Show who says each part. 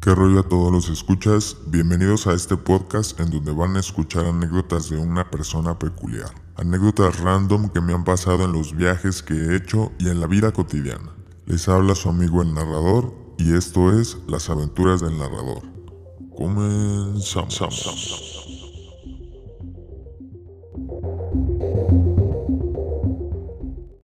Speaker 1: ¿Qué rollo a todos los escuchas? Bienvenidos a este podcast en donde van a escuchar anécdotas de una persona peculiar. Anécdotas random que me han pasado en los viajes que he hecho y en la vida cotidiana. Les habla su amigo el narrador y esto es Las aventuras del narrador. Comenzamos.